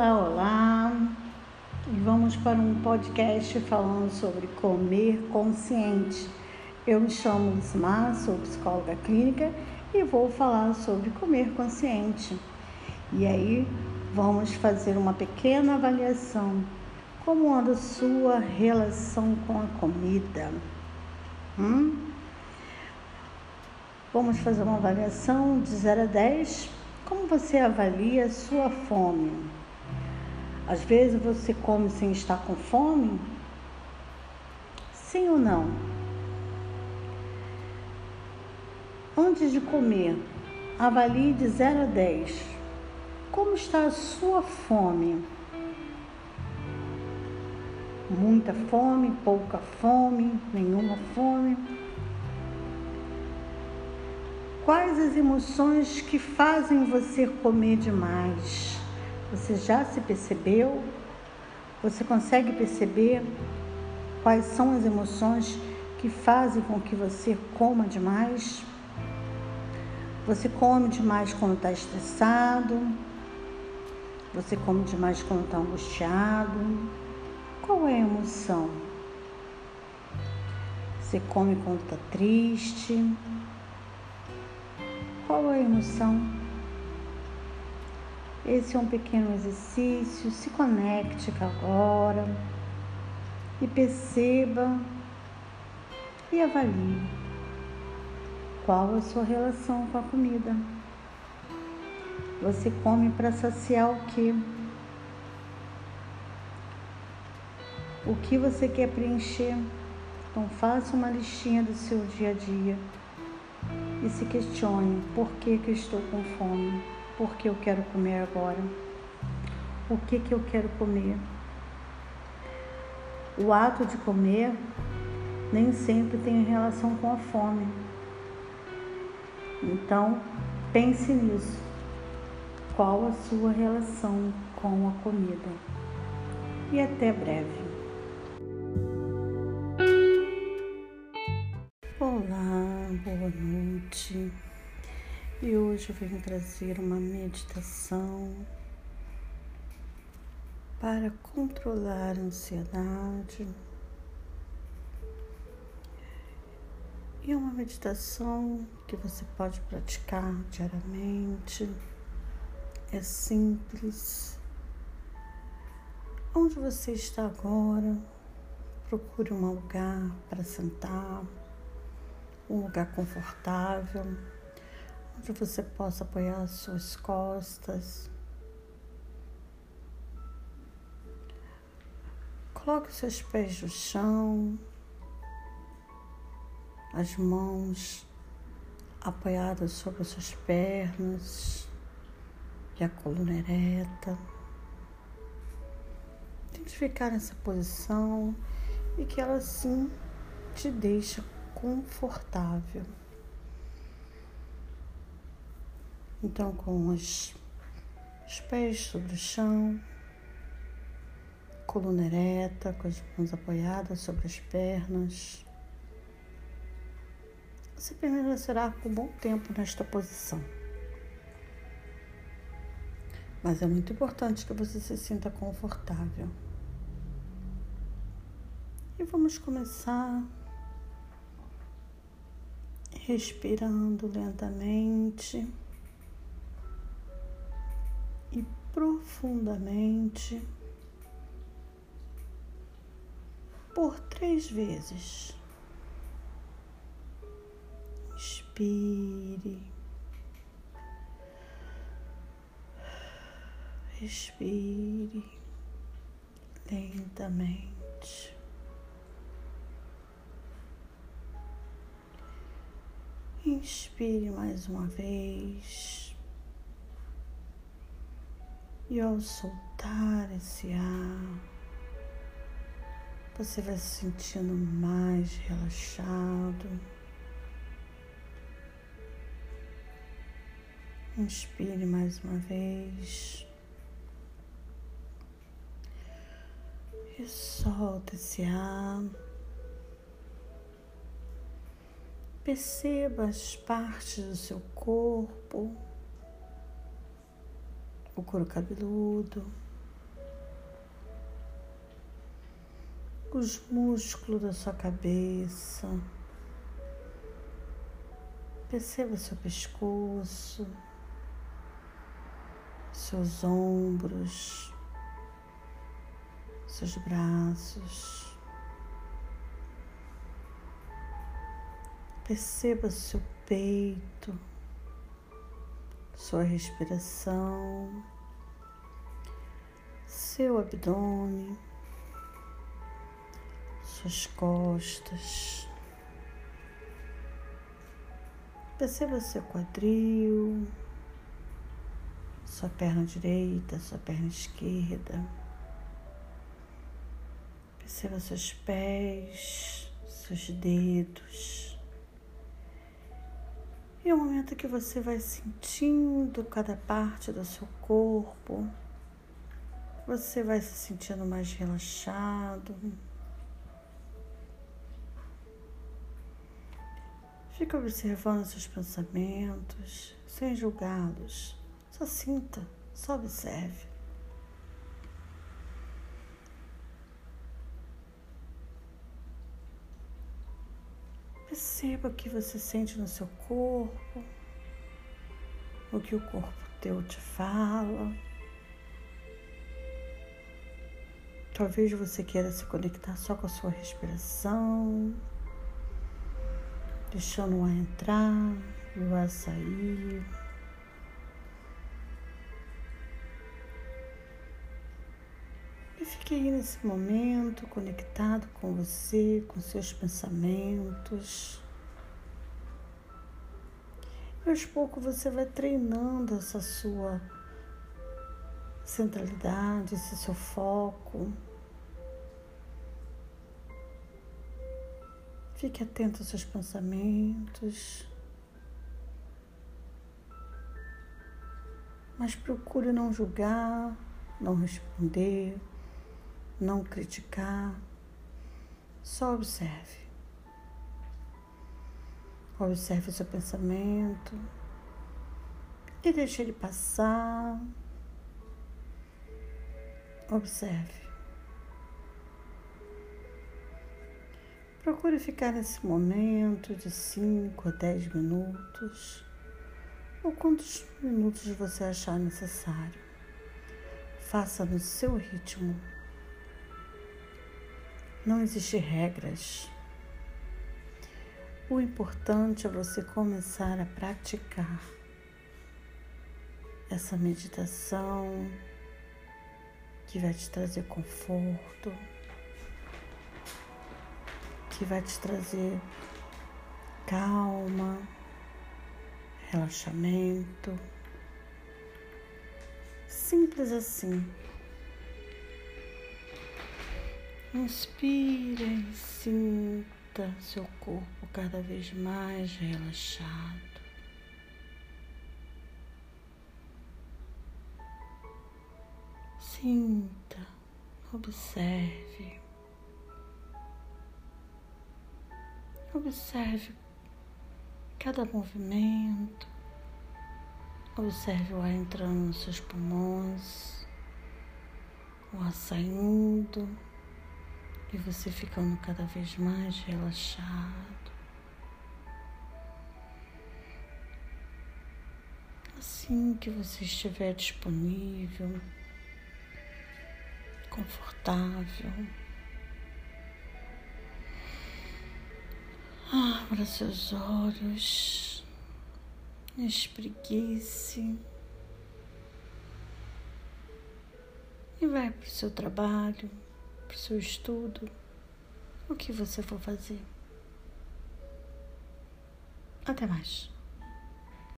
Olá, olá! E vamos para um podcast falando sobre comer consciente. Eu me chamo Lismar, sou psicóloga clínica e vou falar sobre comer consciente. E aí vamos fazer uma pequena avaliação. Como anda a sua relação com a comida? Hum? Vamos fazer uma avaliação de 0 a 10 como você avalia a sua fome? Às vezes você come sem estar com fome? Sim ou não? Antes de comer, avalie de 0 a 10. Como está a sua fome? Muita fome, pouca fome, nenhuma fome? Quais as emoções que fazem você comer demais? Você já se percebeu? Você consegue perceber quais são as emoções que fazem com que você coma demais? Você come demais quando está estressado? Você come demais quando está angustiado? Qual é a emoção? Você come quando está triste? Qual a emoção? Esse é um pequeno exercício. Se conecte agora e perceba e avalie qual a sua relação com a comida. Você come para saciar o que? O que você quer preencher? Então faça uma listinha do seu dia a dia e se questione por que, que estou com fome, por que eu quero comer agora, o que, que eu quero comer. O ato de comer nem sempre tem relação com a fome. Então, pense nisso. Qual a sua relação com a comida? E até breve. Hoje eu venho trazer uma meditação para controlar a ansiedade. E é uma meditação que você pode praticar diariamente. É simples. Onde você está agora, procure um lugar para sentar um lugar confortável, onde você possa apoiar as suas costas. Coloque os seus pés no chão, as mãos apoiadas sobre as suas pernas e a coluna ereta. Tente ficar nessa posição e que ela sim te deixe confortável. Então, com os, os pés sobre o chão, coluna ereta, com as mãos apoiadas sobre as pernas. Você permanecerá por um bom tempo nesta posição. Mas é muito importante que você se sinta confortável. E vamos começar respirando lentamente profundamente por três vezes. Inspire, respire lentamente. Inspire mais uma vez. E ao soltar esse ar, você vai se sentindo mais relaxado. Inspire mais uma vez. E solta esse ar. Perceba as partes do seu corpo, o couro cabeludo, os músculos da sua cabeça. Perceba seu pescoço, seus ombros, seus braços. Perceba seu peito, sua respiração seu abdômen suas costas. Perceba seu quadril, sua perna direita, sua perna esquerda. Perceba seus pés, seus dedos. E o momento que você vai sentindo cada parte do seu corpo, você vai se sentindo mais relaxado, Fique observando seus pensamentos, sem julgá-los. Só sinta, só observe. Perceba o que você sente no seu corpo, o que o corpo teu te fala. Talvez você queira se conectar só com a sua respiração deixando o ar entrar e o ar sair. E fique aí nesse momento conectado com você, com seus pensamentos. E aos poucos você vai treinando essa sua centralidade, esse seu foco. Fique atento aos seus pensamentos. Mas procure não julgar, não responder, não criticar. Só observe. Observe o seu pensamento e deixe ele passar. Observe. Procure ficar nesse momento de 5 a 10 minutos, ou quantos minutos você achar necessário. Faça no seu ritmo. Não existem regras. O importante é você começar a praticar essa meditação que vai te trazer conforto que vai te trazer calma, relaxamento. Simples assim. Inspira e sinta seu corpo cada vez mais relaxado. Sinta, observe. Observe cada movimento, observe o ar entrando nos seus pulmões, o ar saindo e você ficando cada vez mais relaxado. Assim que você estiver disponível, confortável. Abra seus olhos, espreguice e vai para o seu trabalho, para o seu estudo, o que você for fazer. Até mais.